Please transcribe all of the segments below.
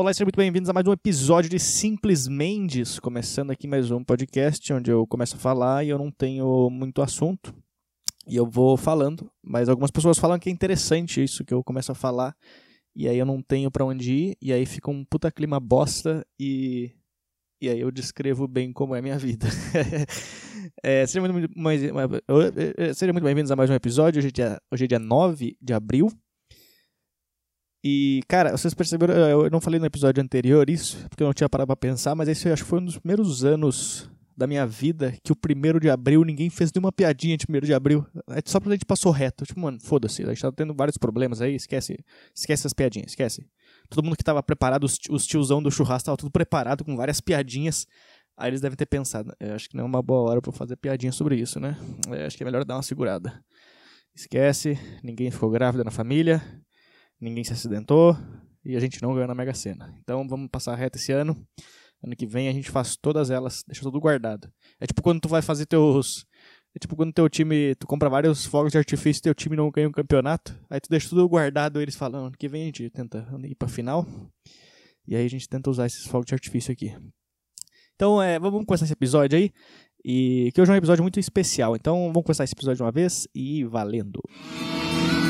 Olá, sejam muito bem-vindos a mais um episódio de Simples Mendes, começando aqui mais um podcast onde eu começo a falar e eu não tenho muito assunto. E eu vou falando, mas algumas pessoas falam que é interessante isso que eu começo a falar e aí eu não tenho para onde ir e aí fica um puta clima bosta e e aí eu descrevo bem como é a minha vida. é, sejam muito, mais, sejam muito bem-vindos a mais um episódio. Hoje é, dia, hoje é dia 9 de abril e, cara, vocês perceberam, eu não falei no episódio anterior isso, porque eu não tinha parado pra pensar, mas esse eu acho que foi um dos primeiros anos da minha vida que o primeiro de abril ninguém fez nenhuma piadinha de primeiro de abril. É só pra gente passou reto. Tipo, mano, foda-se, a gente tá tendo vários problemas aí, esquece, esquece essas piadinhas, esquece. Todo mundo que tava preparado, os, os tiozão do churrasco tava tudo preparado com várias piadinhas. Aí eles devem ter pensado, eu acho que não é uma boa hora pra fazer piadinha sobre isso, né? Eu acho que é melhor dar uma segurada. Esquece, ninguém ficou grávida na família ninguém se acidentou e a gente não ganhou na Mega Sena. Então vamos passar reto esse ano. Ano que vem a gente faz todas elas, deixa tudo guardado. É tipo quando tu vai fazer teus. É tipo quando teu time. Tu compra vários fogos de artifício e teu time não ganha um campeonato. Aí tu deixa tudo guardado, eles falam, ano que vem a gente tenta ir pra final. E aí a gente tenta usar esses fogos de artifício aqui. Então é, vamos começar esse episódio aí. E que hoje é um episódio muito especial. Então vamos começar esse episódio de uma vez e valendo. Música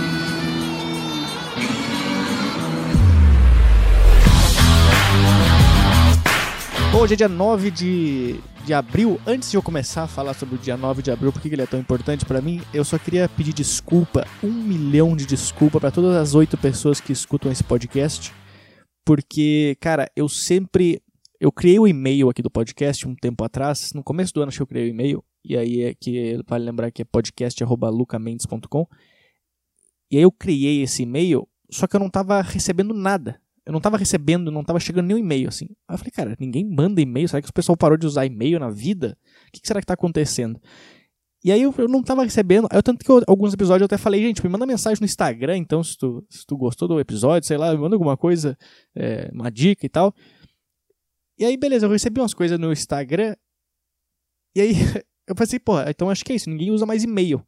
Hoje é dia 9 de, de abril. Antes de eu começar a falar sobre o dia 9 de abril, por que ele é tão importante para mim, eu só queria pedir desculpa, um milhão de desculpa para todas as oito pessoas que escutam esse podcast. Porque, cara, eu sempre. Eu criei o e-mail aqui do podcast um tempo atrás. No começo do ano acho que eu criei o e-mail. E aí é que vale lembrar que é podcast.lucamendes.com. E aí eu criei esse e-mail, só que eu não estava recebendo nada eu não tava recebendo, não tava chegando nenhum e-mail, assim. Aí eu falei, cara, ninguém manda e-mail, será que o pessoal parou de usar e-mail na vida? O que, que será que tá acontecendo? E aí eu, eu não tava recebendo, aí eu, tanto que eu, alguns episódios eu até falei, gente, me manda mensagem no Instagram, então, se tu, se tu gostou do episódio, sei lá, me manda alguma coisa, é, uma dica e tal. E aí, beleza, eu recebi umas coisas no Instagram, e aí eu pensei, pô, então acho que é isso, ninguém usa mais e-mail.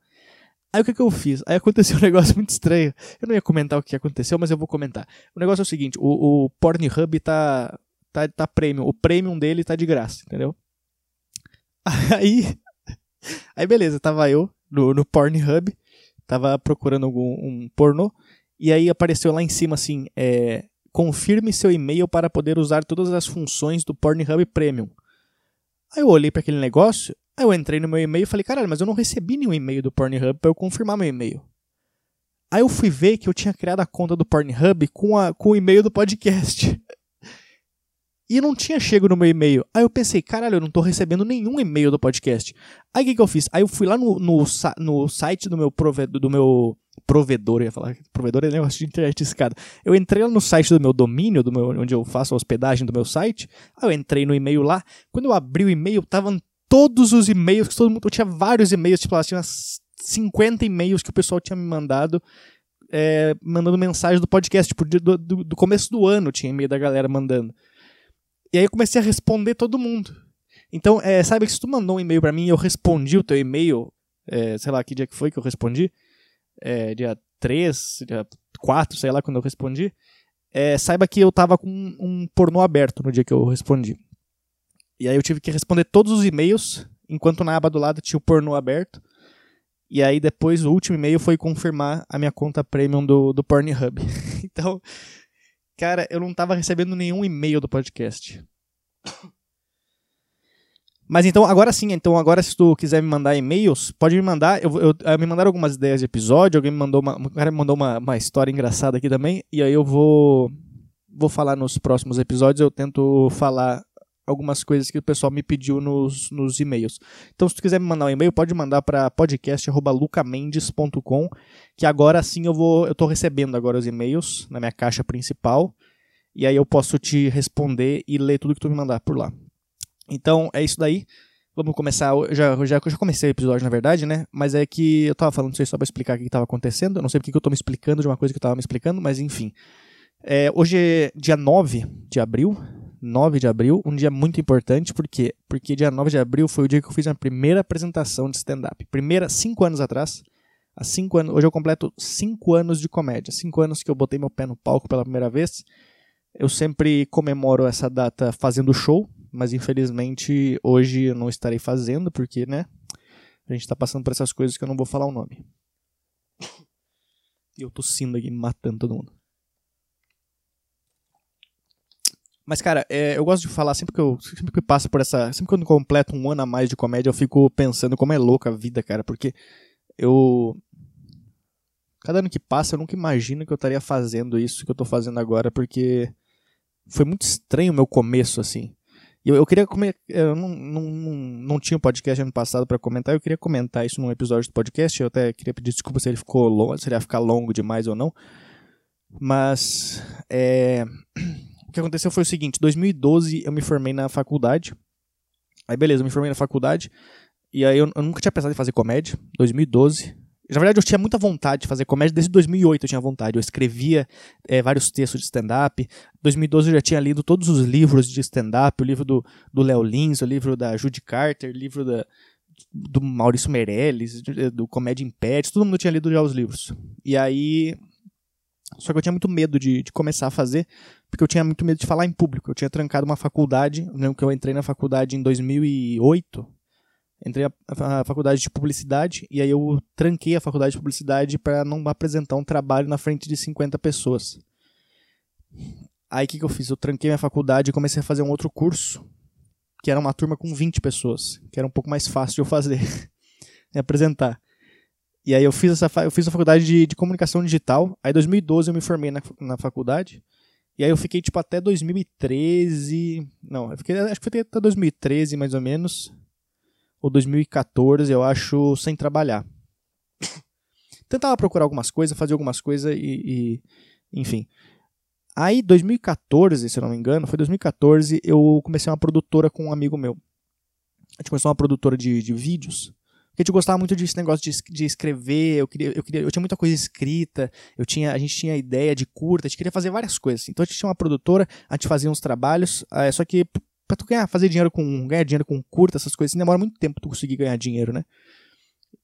Aí o que, que eu fiz? Aí aconteceu um negócio muito estranho. Eu não ia comentar o que aconteceu, mas eu vou comentar. O negócio é o seguinte: o, o Pornhub tá, tá, tá premium. O premium dele tá de graça, entendeu? Aí. Aí beleza, tava eu no, no Pornhub, tava procurando algum um pornô, e aí apareceu lá em cima assim: é, confirme seu e-mail para poder usar todas as funções do Pornhub Premium. Aí eu olhei para aquele negócio, Aí eu entrei no meu e-mail e falei, caralho, mas eu não recebi nenhum e-mail do Pornhub pra eu confirmar meu e-mail. Aí eu fui ver que eu tinha criado a conta do Pornhub com, a, com o e-mail do podcast. e não tinha chego no meu e-mail. Aí eu pensei, caralho, eu não tô recebendo nenhum e-mail do podcast. Aí o que, que eu fiz? Aí eu fui lá no, no, no site do meu provedor, do meu provedor, eu ia falar, provedor é negócio de internet escada. Eu entrei lá no site do meu domínio, do meu, onde eu faço a hospedagem do meu site. Aí eu entrei no e-mail lá. Quando eu abri o e-mail, tava todos os e-mails, que todo mundo. Eu tinha vários e-mails, tipo, tinha umas 50 e-mails que o pessoal tinha me mandado. É, mandando mensagem do podcast, tipo, do, do, do começo do ano tinha e-mail da galera mandando. E aí eu comecei a responder todo mundo. Então, é, sabe que se tu mandou um e-mail para mim e eu respondi o teu e-mail, é, sei lá que dia que foi que eu respondi, é, dia 3, dia 4, sei lá quando eu respondi, é, saiba que eu tava com um pornô aberto no dia que eu respondi. E aí eu tive que responder todos os e-mails, enquanto na aba do lado tinha o pornô aberto. E aí depois o último e-mail foi confirmar a minha conta premium do, do Pornhub. então, cara, eu não tava recebendo nenhum e-mail do podcast. Mas então, agora sim, então agora se tu quiser me mandar e-mails, pode me mandar. Eu, eu, eu, me mandaram algumas ideias de episódio, alguém me mandou uma. Um cara me mandou uma, uma história engraçada aqui também. E aí eu vou. Vou falar nos próximos episódios, eu tento falar algumas coisas que o pessoal me pediu nos, nos e-mails. Então, se tu quiser me mandar um e-mail, pode mandar para podcast@lucamendes.com, que agora sim eu vou, eu tô recebendo agora os e-mails na minha caixa principal, e aí eu posso te responder e ler tudo que tu me mandar por lá. Então, é isso daí. Vamos começar. Eu já, já, já comecei o episódio, na verdade, né? Mas é que eu tava falando isso aí só pra explicar o que estava acontecendo. Eu não sei porque que eu tô me explicando de uma coisa que eu tava me explicando, mas enfim. É, hoje é dia 9 de abril 9 de abril, um dia muito importante, por quê? Porque dia 9 de abril foi o dia que eu fiz a primeira apresentação de stand-up. Primeira, cinco anos atrás. Há cinco anos, hoje eu completo cinco anos de comédia. Cinco anos que eu botei meu pé no palco pela primeira vez. Eu sempre comemoro essa data fazendo show, mas infelizmente hoje eu não estarei fazendo, porque, né? A gente tá passando por essas coisas que eu não vou falar o nome. E eu tossindo aqui, matando todo mundo. Mas, cara, é, eu gosto de falar, sempre que eu sempre que passa por essa. Sempre que eu completo um ano a mais de comédia, eu fico pensando como é louca a vida, cara. Porque eu. Cada ano que passa, eu nunca imagino que eu estaria fazendo isso que eu tô fazendo agora, porque foi muito estranho o meu começo, assim. Eu, eu queria comer. Eu não, não, não, não tinha um podcast ano passado para comentar, eu queria comentar isso num episódio do podcast. Eu até queria pedir desculpa se ele ficou longo, se ele ia ficar longo demais ou não. Mas. É o que aconteceu foi o seguinte: 2012 eu me formei na faculdade. Aí beleza, eu me formei na faculdade. E aí eu, eu nunca tinha pensado em fazer comédia. 2012. Na verdade, eu tinha muita vontade de fazer comédia. Desde 2008 eu tinha vontade. Eu escrevia é, vários textos de stand-up. 2012 eu já tinha lido todos os livros de stand-up. O livro do, Léo Lins, o livro da Judy Carter, o livro da, do Maurício Meirelles, do Comédia Império. Todo mundo tinha lido já os livros. E aí só que eu tinha muito medo de, de começar a fazer, porque eu tinha muito medo de falar em público. Eu tinha trancado uma faculdade, lembro que eu entrei na faculdade em 2008, entrei na faculdade de publicidade, e aí eu tranquei a faculdade de publicidade para não apresentar um trabalho na frente de 50 pessoas. Aí o que, que eu fiz? Eu tranquei minha faculdade e comecei a fazer um outro curso, que era uma turma com 20 pessoas, que era um pouco mais fácil de eu fazer, e apresentar. E aí eu fiz, essa, eu fiz a faculdade de, de comunicação digital. Aí em 2012 eu me formei na, na faculdade. E aí eu fiquei, tipo, até 2013. Não, eu fiquei, acho que foi até 2013, mais ou menos. Ou 2014, eu acho, sem trabalhar. Tentava procurar algumas coisas, fazer algumas coisas e, e. Enfim. Aí, 2014, se eu não me engano, foi 2014, eu comecei uma produtora com um amigo meu. A gente começou uma produtora de, de vídeos. Porque gente gostava muito desse negócio de, de escrever, eu queria, eu queria, eu tinha muita coisa escrita, eu tinha, a gente tinha ideia de curta, a gente queria fazer várias coisas. Então a gente tinha uma produtora, a gente fazia uns trabalhos, é, só que pra tu ganhar, fazer dinheiro com, ganhar dinheiro com curta, essas coisas, assim, demora muito tempo tu conseguir ganhar dinheiro, né?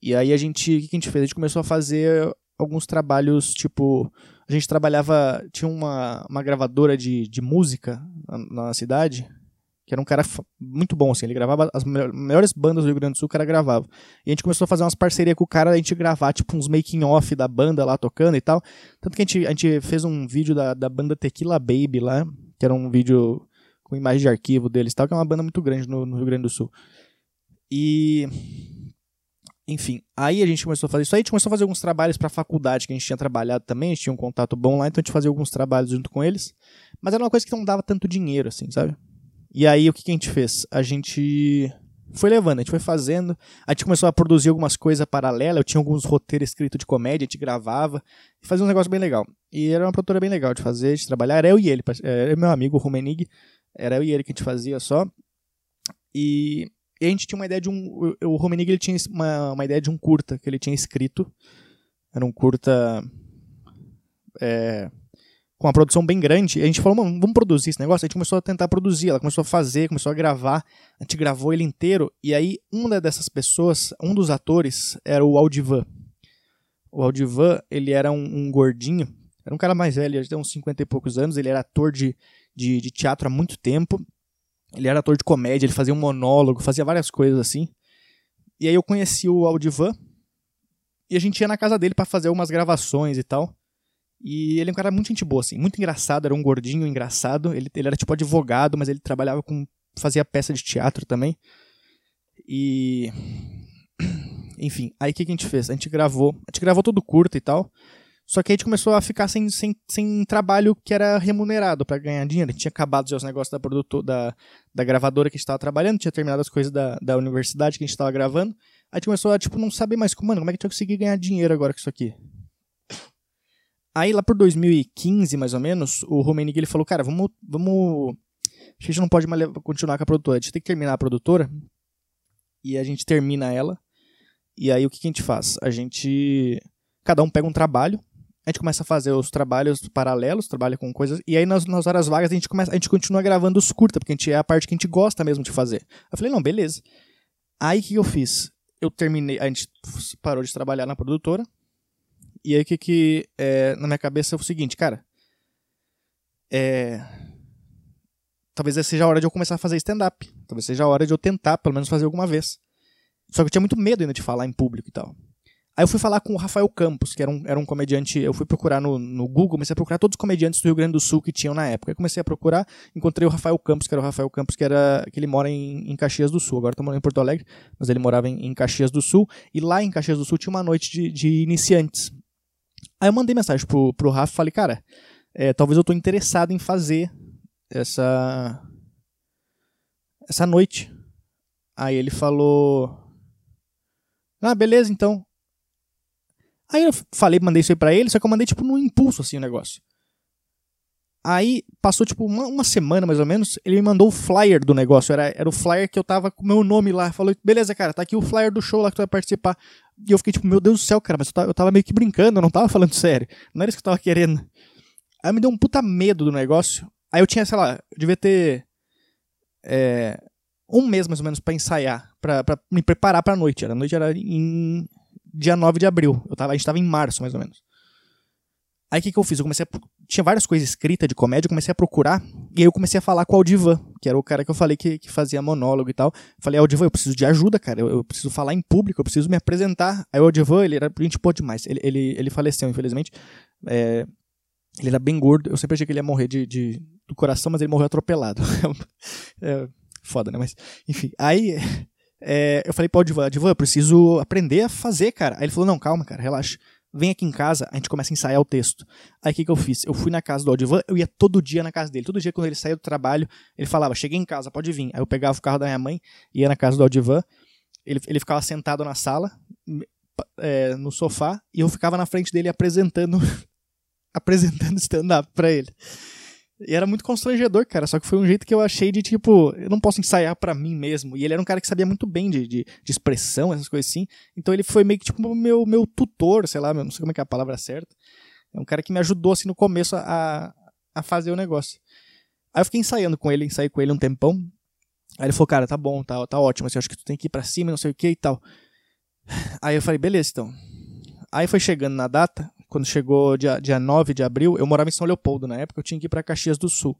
E aí a gente, o que a gente fez? A gente começou a fazer alguns trabalhos, tipo, a gente trabalhava, tinha uma, uma gravadora de, de música na, na cidade, que era um cara muito bom, assim, ele gravava as melhores bandas do Rio Grande do Sul, o cara gravava. E a gente começou a fazer umas parcerias com o cara, a gente gravar, tipo, uns making-off da banda lá tocando e tal. Tanto que a gente, a gente fez um vídeo da, da banda Tequila Baby lá, que era um vídeo com imagem de arquivo deles e tal, que é uma banda muito grande no, no Rio Grande do Sul. E enfim, aí a gente começou a fazer isso aí, a gente começou a fazer alguns trabalhos para a faculdade que a gente tinha trabalhado também, a gente tinha um contato bom lá, então a gente fazia alguns trabalhos junto com eles, mas era uma coisa que não dava tanto dinheiro, assim, sabe? E aí o que, que a gente fez? A gente foi levando, a gente foi fazendo, a gente começou a produzir algumas coisas paralelas, eu tinha alguns roteiros escritos de comédia, a gente gravava, e fazia um negócio bem legal. E era uma produtora bem legal de fazer, de trabalhar, era eu e ele, era meu amigo, o Rumenig, era eu e ele que a gente fazia só. E, e a gente tinha uma ideia de um, o Rumenig ele tinha uma, uma ideia de um curta que ele tinha escrito, era um curta... É, com uma produção bem grande, a gente falou, mano, vamos produzir esse negócio. A gente começou a tentar produzir, ela começou a fazer, começou a gravar, a gente gravou ele inteiro, e aí uma dessas pessoas, um dos atores, era o Aldivan. O Aldivan, ele era um, um gordinho, era um cara mais velho, ele tinha uns 50 e poucos anos, ele era ator de, de, de teatro há muito tempo, ele era ator de comédia, ele fazia um monólogo, fazia várias coisas assim. E aí eu conheci o Aldivan, e a gente ia na casa dele para fazer algumas gravações e tal. E ele é um cara muito gente boa, assim, muito engraçado, era um gordinho engraçado. Ele, ele era tipo advogado, mas ele trabalhava com. fazia peça de teatro também. E. Enfim, aí o que, que a gente fez? A gente gravou. A gente gravou tudo curto e tal. Só que a gente começou a ficar sem, sem, sem trabalho que era remunerado para ganhar dinheiro. A gente tinha acabado já os negócios da, produtor, da, da gravadora que a gente estava trabalhando, tinha terminado as coisas da, da universidade que a gente estava gravando. Aí a gente começou a, tipo, não saber mais como, mano, como é que a gente vai conseguir ganhar dinheiro agora com isso aqui? Aí lá por 2015, mais ou menos, o Romenig ele falou, cara, vamos, vamos... A gente não pode mais continuar com a produtora, a gente tem que terminar a produtora. E a gente termina ela. E aí o que, que a gente faz? A gente... Cada um pega um trabalho, a gente começa a fazer os trabalhos paralelos, trabalha com coisas, e aí nas, nas horas vagas a gente, começa, a gente continua gravando os curta, porque a gente é a parte que a gente gosta mesmo de fazer. Eu falei, não, beleza. Aí o que eu fiz? Eu terminei, a gente parou de trabalhar na produtora, e aí o que que é, na minha cabeça é o seguinte, cara. é, talvez seja a hora de eu começar a fazer stand-up. Talvez seja a hora de eu tentar, pelo menos, fazer alguma vez. Só que eu tinha muito medo ainda de falar em público e tal. Aí eu fui falar com o Rafael Campos, que era um, era um comediante. Eu fui procurar no, no Google, comecei a procurar todos os comediantes do Rio Grande do Sul que tinham na época. Aí comecei a procurar, encontrei o Rafael Campos, que era o Rafael Campos, que era que ele mora em, em Caxias do Sul. Agora tá morando em Porto Alegre, mas ele morava em, em, Caxias do Sul. E lá em Caxias do Sul tinha uma noite de, de iniciantes. Aí eu mandei mensagem pro, pro Rafa e falei, cara, é, talvez eu tô interessado em fazer essa essa noite. Aí ele falou: Ah, beleza, então. Aí eu falei, mandei isso aí pra ele, só que eu mandei tipo no impulso assim o negócio. Aí passou tipo uma, uma, semana mais ou menos, ele me mandou o flyer do negócio. Era, era o flyer que eu tava com o meu nome lá. Falou, beleza, cara, tá aqui o flyer do show lá que tu vai participar. E eu fiquei tipo, meu Deus do céu, cara, mas eu tava, eu tava meio que brincando, eu não tava falando sério. Não era isso que eu tava querendo. Aí me deu um puta medo do negócio. Aí eu tinha, sei lá, eu devia ter é, um mês mais ou menos para ensaiar, para me preparar pra noite. A noite era em dia 9 de abril. Eu tava, a gente tava em março, mais ou menos. Aí o que, que eu fiz? Eu comecei a, Tinha várias coisas escritas de comédia, eu comecei a procurar, e aí eu comecei a falar com o Aldivan, que era o cara que eu falei que, que fazia monólogo e tal. Falei, Aldivan, eu preciso de ajuda, cara, eu, eu, preciso falar em público, eu preciso me apresentar. Aí o Aldivan, ele era gente pô demais, ele, ele, ele faleceu, infelizmente. É, ele era bem gordo, eu sempre achei que ele ia morrer de, de do coração, mas ele morreu atropelado. é, foda, né? Mas, enfim. Aí é, eu falei pro Divan, Divan, eu preciso aprender a fazer, cara. Aí ele falou, não, calma, cara, relaxa. Vem aqui em casa, a gente começa a ensaiar o texto. Aí o que, que eu fiz? Eu fui na casa do Aldivan, eu ia todo dia na casa dele. Todo dia, quando ele saía do trabalho, ele falava: Cheguei em casa, pode vir. Aí eu pegava o carro da minha mãe, ia na casa do Aldivan. Ele, ele ficava sentado na sala, é, no sofá, e eu ficava na frente dele apresentando apresentando stand-up pra ele. E era muito constrangedor, cara. Só que foi um jeito que eu achei de, tipo, eu não posso ensaiar para mim mesmo. E ele era um cara que sabia muito bem de, de, de, expressão, essas coisas assim. Então ele foi meio que, tipo, meu, meu tutor, sei lá, não sei como é que é a palavra certa. É um cara que me ajudou, assim, no começo a, a fazer o negócio. Aí eu fiquei ensaiando com ele, ensaiei com ele um tempão. Aí ele falou, cara, tá bom, tá, tá ótimo, assim, acho que tu tem que ir pra cima, não sei o que e tal. Aí eu falei, beleza, então. Aí foi chegando na data, quando chegou dia, dia 9 de abril, eu morava em São Leopoldo na época, eu tinha que ir pra Caxias do Sul.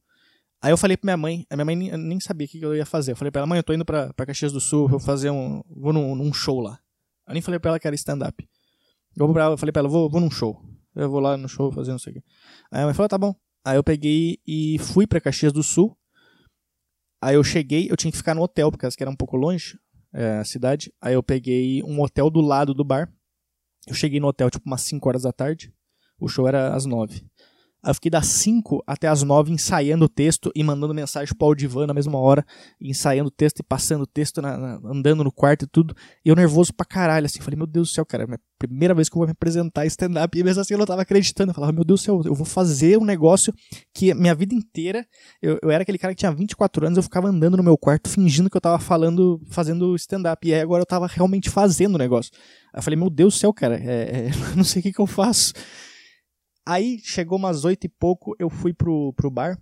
Aí eu falei pra minha mãe, a minha mãe nem, nem sabia o que eu ia fazer. Eu falei pra ela, mãe, eu tô indo pra, pra Caxias do Sul, vou fazer um. vou num, num show lá. Eu nem falei pra ela que era stand-up. Eu, eu falei pra ela, vou, vou num show. Eu vou lá no show fazer não sei o quê. Aí a mãe falou, tá bom. Aí eu peguei e fui pra Caxias do Sul. Aí eu cheguei, eu tinha que ficar no hotel, porque era um pouco longe, é, a cidade. Aí eu peguei um hotel do lado do bar. Eu cheguei no hotel tipo umas 5 horas da tarde. O show era às 9. Eu fiquei das 5 até as 9 ensaiando o texto e mandando mensagem pro Aldivan na mesma hora, ensaiando o texto e passando o texto, na, na, andando no quarto e tudo. E eu nervoso pra caralho, assim. Falei, meu Deus do céu, cara, é a primeira vez que eu vou me apresentar stand-up. E mesmo assim eu não tava acreditando. Eu falava, meu Deus do céu, eu vou fazer um negócio que minha vida inteira. Eu, eu era aquele cara que tinha 24 anos, eu ficava andando no meu quarto fingindo que eu tava falando, fazendo stand-up. E aí agora eu tava realmente fazendo o negócio. Aí eu falei, meu Deus do céu, cara, é, é, não sei o que, que eu faço. Aí chegou umas oito e pouco, eu fui pro, pro bar.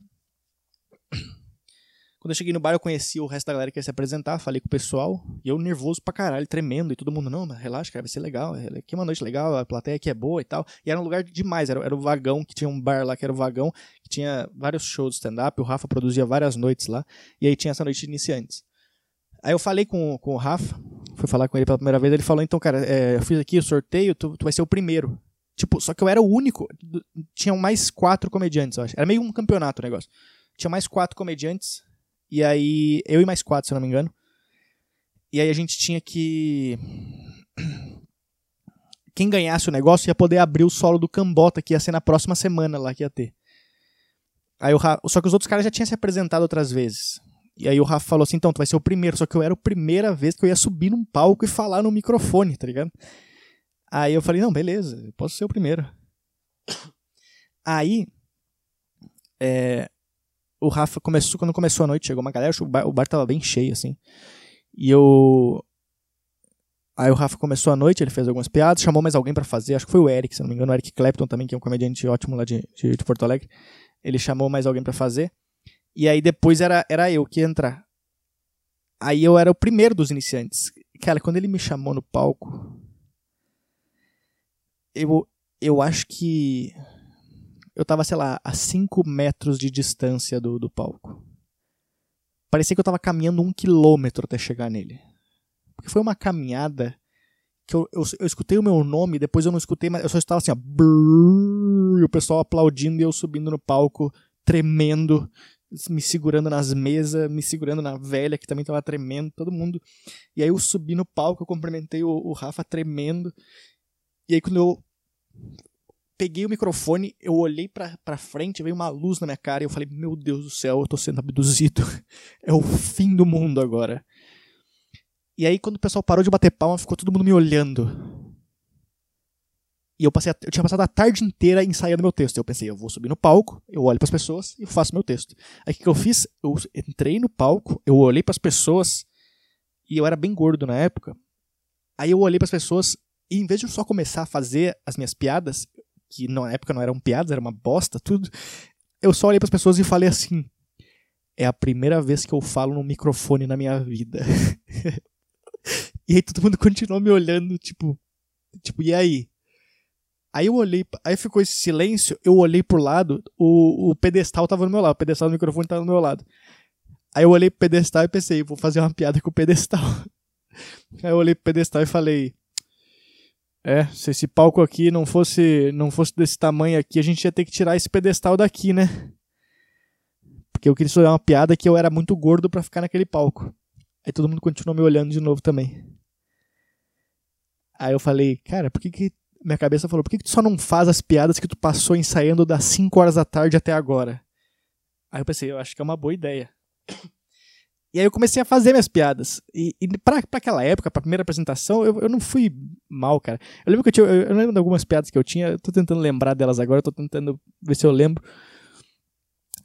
Quando eu cheguei no bar, eu conheci o resto da galera que ia se apresentar, falei com o pessoal, e eu nervoso pra caralho, tremendo, e todo mundo, não, relaxa, cara, vai ser legal, aqui é uma noite legal, a plateia aqui é boa e tal. E era um lugar demais, era, era o vagão, que tinha um bar lá que era o vagão, que tinha vários shows de stand-up, o Rafa produzia várias noites lá, e aí tinha essa noite de iniciantes. Aí eu falei com, com o Rafa, fui falar com ele pela primeira vez, ele falou, então, cara, é, eu fiz aqui o sorteio, tu, tu vai ser o primeiro. Tipo, só que eu era o único. Tinham mais quatro comediantes, eu acho. Era meio um campeonato o negócio. Tinha mais quatro comediantes. E aí. Eu e mais quatro, se eu não me engano. E aí a gente tinha que. Quem ganhasse o negócio ia poder abrir o solo do Cambota, que ia ser na próxima semana lá que ia ter. Aí o Rafa... Só que os outros caras já tinham se apresentado outras vezes. E aí o Rafa falou assim: então, tu vai ser o primeiro. Só que eu era a primeira vez que eu ia subir num palco e falar no microfone, tá ligado? Aí eu falei, não, beleza, posso ser o primeiro. Aí, é, o Rafa começou, quando começou a noite, chegou uma galera, o bar, o bar tava bem cheio, assim. E eu. Aí o Rafa começou a noite, ele fez algumas piadas, chamou mais alguém para fazer, acho que foi o Eric, se não me engano, o Eric Clapton também, que é um comediante ótimo lá de, de, de Porto Alegre. Ele chamou mais alguém para fazer. E aí depois era, era eu que ia entrar. Aí eu era o primeiro dos iniciantes. Cara, quando ele me chamou no palco, eu, eu acho que eu tava, sei lá, a 5 metros de distância do, do palco. Parecia que eu tava caminhando um quilômetro até chegar nele. Porque foi uma caminhada que eu, eu, eu escutei o meu nome, depois eu não escutei, mas eu só estava assim, ó, brrr, e o pessoal aplaudindo e eu subindo no palco, tremendo, me segurando nas mesas, me segurando na velha que também estava tremendo, todo mundo. E aí eu subi no palco, eu cumprimentei o, o Rafa tremendo. E aí quando eu peguei o microfone, eu olhei pra, pra frente, veio uma luz na minha cara e eu falei, meu Deus do céu, eu tô sendo abduzido. é o fim do mundo agora. E aí quando o pessoal parou de bater palma, ficou todo mundo me olhando. E eu, passei eu tinha passado a tarde inteira ensaiando meu texto. Eu pensei, eu vou subir no palco, eu olho para as pessoas e faço meu texto. Aí o que eu fiz? Eu entrei no palco, eu olhei para as pessoas e eu era bem gordo na época. Aí eu olhei para as pessoas e em vez de eu só começar a fazer as minhas piadas, que na época não eram piadas, era uma bosta, tudo, eu só olhei para as pessoas e falei assim: é a primeira vez que eu falo no microfone na minha vida. e aí todo mundo continuou me olhando, tipo, tipo, e aí? Aí eu olhei, aí ficou esse silêncio, eu olhei pro lado, o, o pedestal tava no meu lado, o pedestal do microfone tava no meu lado. Aí eu olhei pro pedestal e pensei, vou fazer uma piada com o pedestal. Aí eu olhei pro pedestal e falei, é, se esse palco aqui não fosse, não fosse desse tamanho aqui, a gente ia ter que tirar esse pedestal daqui, né? Porque eu queria fazer uma piada que eu era muito gordo para ficar naquele palco. Aí todo mundo continuou me olhando de novo também. Aí eu falei, cara, por que que minha cabeça falou: por que, que tu só não faz as piadas que tu passou ensaiando das 5 horas da tarde até agora? Aí eu pensei, eu acho que é uma boa ideia. E aí eu comecei a fazer minhas piadas. E, e pra, pra aquela época, pra primeira apresentação, eu, eu não fui mal, cara. Eu lembro que eu tinha. Eu, eu lembro de algumas piadas que eu tinha. Eu tô tentando lembrar delas agora, tô tentando ver se eu lembro.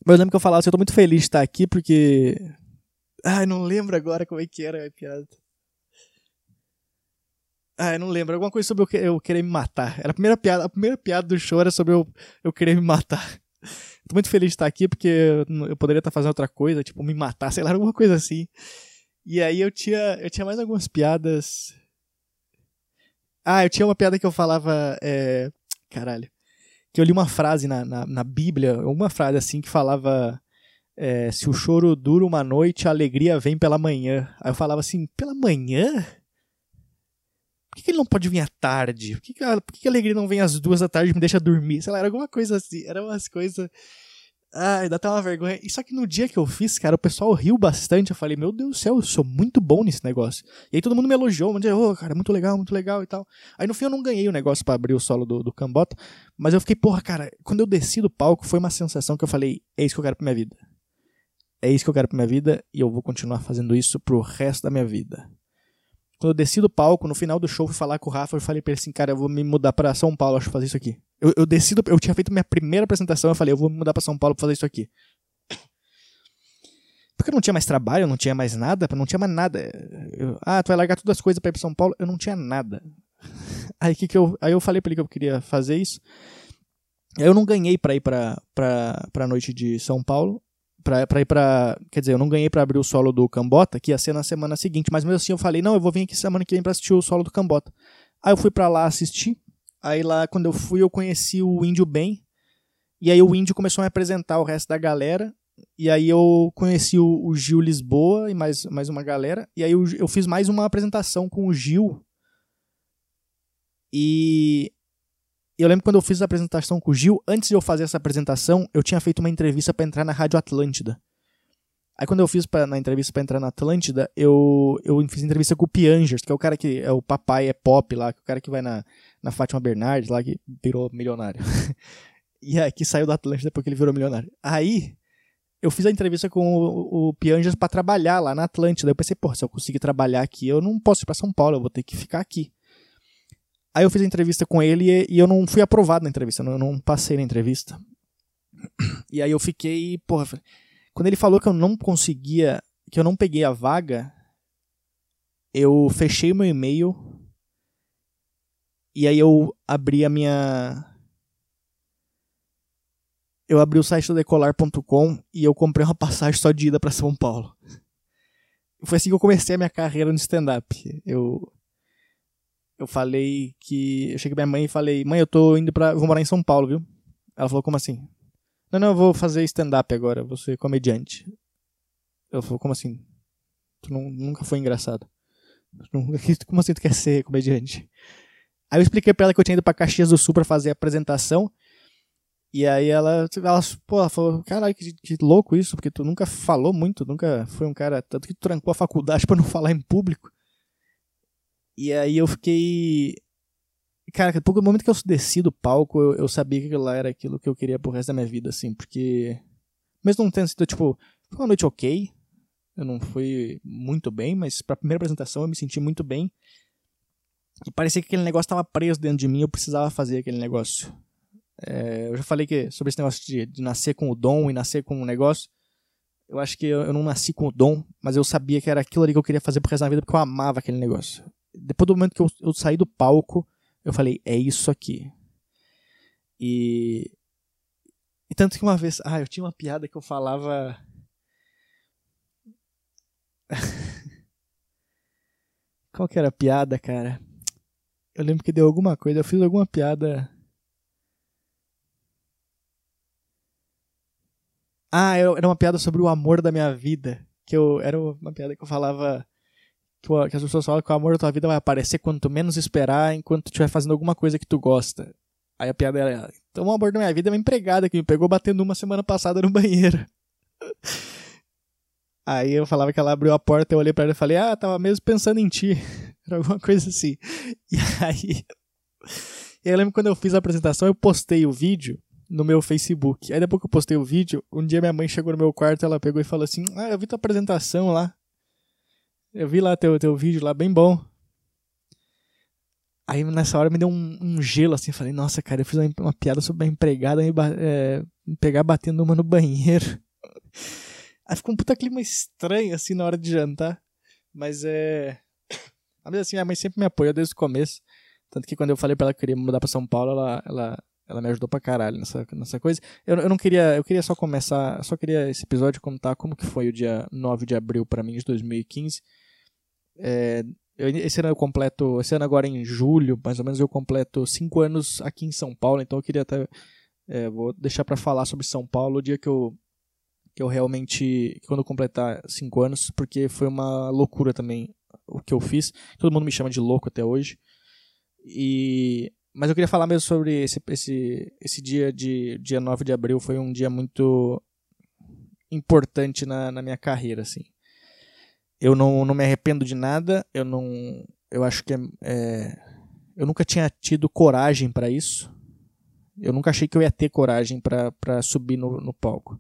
Mas eu lembro que eu falava assim, eu tô muito feliz de estar aqui porque. Ai, não lembro agora como é que era a piada. Ah, não lembro. Alguma coisa sobre eu, eu querer me matar. Era a primeira piada. A primeira piada do show era sobre eu, eu querer me matar. Tô muito feliz de estar aqui porque eu poderia estar fazendo outra coisa, tipo me matar, sei lá, alguma coisa assim. E aí eu tinha, eu tinha mais algumas piadas. Ah, eu tinha uma piada que eu falava. É... Caralho. Que eu li uma frase na, na, na Bíblia, uma frase assim que falava. É, se o choro dura uma noite, a alegria vem pela manhã. Aí eu falava assim, pela manhã? Por que, que, ele não pode vir à tarde? Por que, que, por que, que a alegria não vem às duas da tarde e me deixa dormir? Sei lá, era alguma coisa assim. Era umas coisas. Ai, dá até uma vergonha. E só que no dia que eu fiz, cara, o pessoal riu bastante. Eu falei, meu Deus do céu, eu sou muito bom nesse negócio. E aí todo mundo me elogiou, me disse, ô, oh, cara, muito legal, muito legal e tal. Aí no fim eu não ganhei o negócio para abrir o solo do, do Cambota, mas eu fiquei, porra, cara, quando eu desci do palco, foi uma sensação que eu falei, é isso que eu quero pra minha vida. É isso que eu quero pra minha vida e eu vou continuar fazendo isso pro resto da minha vida. Quando eu desci do palco, no final do show, fui falar com o Rafa, eu falei pra ele assim, cara, eu vou me mudar pra São Paulo, acho, fazer isso aqui. Eu, eu desci do, eu tinha feito minha primeira apresentação, eu falei, eu vou me mudar pra São Paulo pra fazer isso aqui. Porque eu não tinha mais trabalho, eu não tinha mais nada, não tinha mais nada. Eu, ah, tu vai largar todas as coisas pra ir pra São Paulo? Eu não tinha nada. Aí, que que eu, aí eu falei pra ele que eu queria fazer isso. Eu não ganhei pra ir pra, pra, pra noite de São Paulo pra, pra ir pra. Quer dizer, eu não ganhei pra abrir o solo do Cambota, que ia ser na semana seguinte, mas mesmo assim eu falei, não, eu vou vir aqui semana que vem pra assistir o solo do Cambota. Aí eu fui pra lá assistir. Aí lá, quando eu fui, eu conheci o Índio bem. E aí o Índio começou a me apresentar o resto da galera. E aí eu conheci o, o Gil Lisboa e mais, mais uma galera. E aí eu, eu fiz mais uma apresentação com o Gil. E eu lembro quando eu fiz a apresentação com o Gil, antes de eu fazer essa apresentação, eu tinha feito uma entrevista para entrar na Rádio Atlântida. Aí quando eu fiz pra, na entrevista para entrar na Atlântida, eu, eu fiz entrevista com o Piangers, que é o cara que é o papai é pop lá, que é o cara que vai na, na Fátima Bernardes lá, que virou milionário. e aí que saiu da Atlântida depois que ele virou milionário. Aí eu fiz a entrevista com o, o Piangers para trabalhar lá na Atlântida. Eu pensei, pô, se eu conseguir trabalhar aqui, eu não posso ir para São Paulo, eu vou ter que ficar aqui. Aí eu fiz a entrevista com ele e, eu não fui aprovado na entrevista, eu não, não passei na entrevista. E aí eu fiquei, porra, quando ele falou que eu não conseguia, que eu não peguei a vaga, eu fechei meu e-mail e aí eu abri a minha eu abri o site do decolar.com e eu comprei uma passagem só de ida para São Paulo. Foi assim que eu comecei a minha carreira no stand up. Eu eu falei que. Eu cheguei pra minha mãe e falei, mãe, eu tô indo pra. vou morar em São Paulo, viu? Ela falou, como assim? Não, não, eu vou fazer stand-up agora, vou ser comediante. Eu falei, como assim? Tu não, nunca foi engraçado. Como assim tu quer ser comediante? Aí eu expliquei pra ela que eu tinha ido pra Caxias do Sul pra fazer a apresentação. E aí ela, ela, pô, ela falou, caralho, que, que, louco isso, porque tu nunca falou muito, nunca foi um cara, tanto que tu trancou a faculdade pra não falar em público. E aí eu fiquei. Cara, no momento que eu desci do palco, eu, eu sabia que lá era aquilo que eu queria pro resto da minha vida, assim, porque. Mesmo não tendo sido, tipo, foi uma noite ok. Eu não fui muito bem, mas pra primeira apresentação eu me senti muito bem. E parecia que aquele negócio estava preso dentro de mim, eu precisava fazer aquele negócio. É, eu já falei que sobre esse negócio de, de, nascer com o dom e nascer com um negócio. Eu acho que eu, eu, não nasci com o dom, mas eu sabia que era aquilo ali que eu queria fazer pro resto da vida porque eu amava aquele negócio. Depois do momento que eu, eu saí do palco, eu falei, é isso aqui. E. E tanto que uma vez. Ah, eu tinha uma piada que eu falava. Qual que era a piada, cara? Eu lembro que deu alguma coisa, eu fiz alguma piada. Ah, era uma piada sobre o amor da minha vida. Que eu era uma piada que eu falava que, as pessoas falam que o amor da tua vida vai aparecer quando tu menos esperar, enquanto estiver fazendo alguma coisa que tu gosta. Aí a piada era, então o amor da minha vida é uma empregada que me pegou batendo uma semana passada no banheiro. Aí eu falava que ela abriu a porta, eu olhei para ela e falei, ah, tava mesmo pensando em ti. Era alguma coisa assim. E aí. Eu lembro quando eu fiz a apresentação, eu postei o vídeo no meu Facebook. Aí depois que eu postei o vídeo, um dia minha mãe chegou no meu quarto, ela pegou e falou assim: Ah, eu vi tua apresentação lá. Eu vi lá teu, teu vídeo lá, bem bom. Aí nessa hora me deu um, um gelo assim, falei, nossa, cara, eu fiz uma, uma piada sobre a empregada me, é, me pegar batendo uma no banheiro. Aí ficou um puta clima estranho, assim, na hora de jantar. Mas é. Mas assim, minha mãe sempre me apoiou desde o começo. Tanto que quando eu falei pra ela que queria mudar pra São Paulo, ela, ela, ela me ajudou pra caralho nessa, nessa coisa. Eu, eu não queria. Eu queria só começar. Só queria esse episódio contar como que foi o dia 9 de abril para mim de 2015. É, eu, esse ano eu completo. Esse ano agora em julho, mais ou menos, eu completo 5 anos aqui em São Paulo. Então eu queria até. É, vou deixar para falar sobre São Paulo o dia que eu que eu realmente, quando eu completar 5 anos, porque foi uma loucura também o que eu fiz. Todo mundo me chama de louco até hoje. E mas eu queria falar mesmo sobre esse, esse, esse dia de dia 9 de abril, foi um dia muito importante na, na minha carreira, assim. Eu não, não me arrependo de nada, eu não eu acho que é, é eu nunca tinha tido coragem para isso. Eu nunca achei que eu ia ter coragem para subir no, no palco.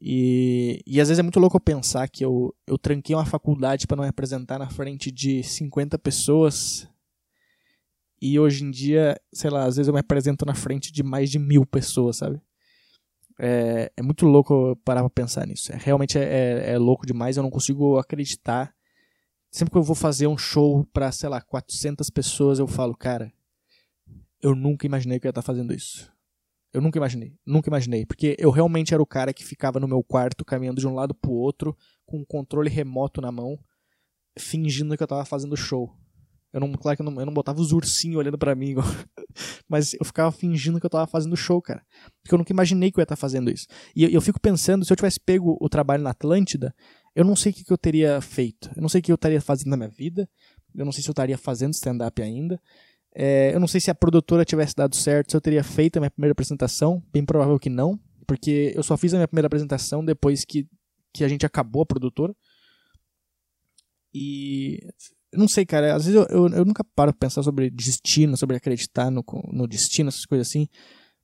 E, e às vezes é muito louco eu pensar que eu, eu tranquei uma faculdade para não me apresentar na frente de 50 pessoas. E hoje em dia, sei lá, às vezes eu me apresento na frente de mais de mil pessoas, sabe? É, é muito louco parar pra pensar nisso. É, realmente é, é, é louco demais, eu não consigo acreditar. Sempre que eu vou fazer um show pra, sei lá, 400 pessoas, eu falo, cara, eu nunca imaginei que eu ia estar fazendo isso. Eu nunca imaginei, nunca imaginei, porque eu realmente era o cara que ficava no meu quarto caminhando de um lado pro outro com um controle remoto na mão, fingindo que eu tava fazendo show. Eu não, claro que eu não, eu não botava os ursinhos olhando para mim, mas eu ficava fingindo que eu tava fazendo show, cara. Porque eu nunca imaginei que eu ia estar tá fazendo isso. E eu, eu, fico pensando, se eu tivesse pego o trabalho na Atlântida, eu não sei o que, que eu teria feito. Eu não sei o que eu estaria fazendo na minha vida. Eu não sei se eu estaria fazendo stand-up ainda. É, eu não sei se a produtora tivesse dado certo, se eu teria feito a minha primeira apresentação. Bem provável que não, porque eu só fiz a minha primeira apresentação depois que, que a gente acabou a produtora. E. Não sei, cara. Às vezes eu, eu, eu nunca paro pra pensar sobre destino, sobre acreditar no, no destino, essas coisas assim.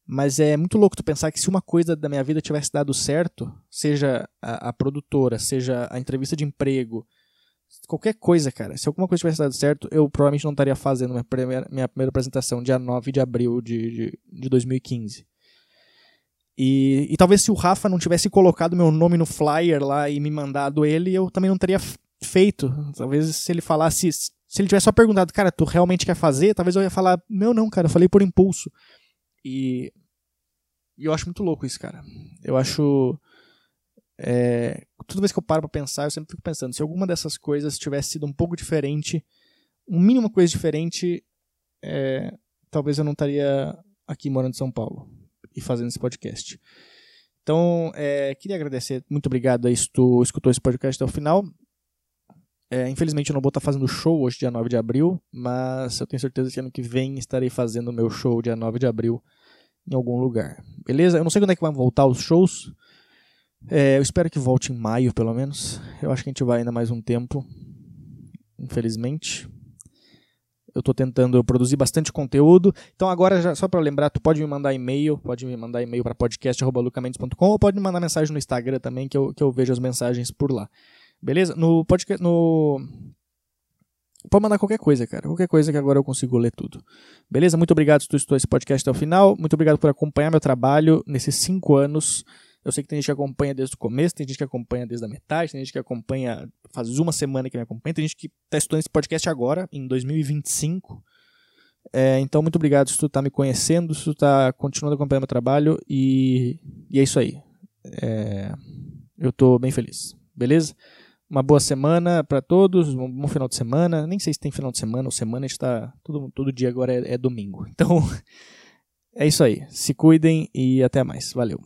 Mas é muito louco tu pensar que se uma coisa da minha vida tivesse dado certo, seja a, a produtora, seja a entrevista de emprego, Qualquer coisa, cara. Se alguma coisa tivesse dado certo, eu provavelmente não estaria fazendo minha primeira, minha primeira apresentação dia 9 de abril de, de, de 2015. E, e talvez se o Rafa não tivesse colocado meu nome no flyer lá e me mandado ele, eu também não teria feito. Talvez se ele falasse. Se ele tivesse só perguntado, cara, tu realmente quer fazer? Talvez eu ia falar, não, não, cara, eu falei por impulso. E, e eu acho muito louco isso, cara. Eu acho. É, toda vez que eu paro pra pensar, eu sempre fico pensando, se alguma dessas coisas tivesse sido um pouco diferente, um mínimo coisa diferente, é, talvez eu não estaria aqui morando em São Paulo. e fazendo esse podcast. Então, é, queria agradecer, muito obrigado aí se tu escutou esse podcast até o final. É, infelizmente eu não vou estar fazendo show hoje, dia 9 de abril, mas eu tenho certeza que ano que vem estarei fazendo meu show dia 9 de abril em algum lugar. Beleza? Eu não sei quando é que vão voltar os shows. É, eu espero que volte em maio, pelo menos. Eu acho que a gente vai ainda mais um tempo. Infelizmente. Eu estou tentando produzir bastante conteúdo. Então agora, já, só para lembrar, tu pode me mandar e-mail, pode me mandar e-mail para podcast.lucamendes.com ou pode me mandar mensagem no Instagram também, que eu, que eu vejo as mensagens por lá. Beleza? No podcast. No. Pode mandar qualquer coisa, cara. Qualquer coisa que agora eu consigo ler tudo. Beleza? Muito obrigado se tu escutou esse podcast até o final. Muito obrigado por acompanhar meu trabalho nesses cinco anos. Eu sei que tem gente que acompanha desde o começo, tem gente que acompanha desde a metade, tem gente que acompanha faz uma semana que me acompanha, tem gente que está estudando esse podcast agora, em 2025. É, então, muito obrigado se tu está me conhecendo, se tu está continuando acompanhando meu trabalho e, e é isso aí. É, eu estou bem feliz. Beleza? Uma boa semana para todos, um bom final de semana. Nem sei se tem final de semana ou semana, está todo, todo dia agora é, é domingo. Então, é isso aí. Se cuidem e até mais. Valeu.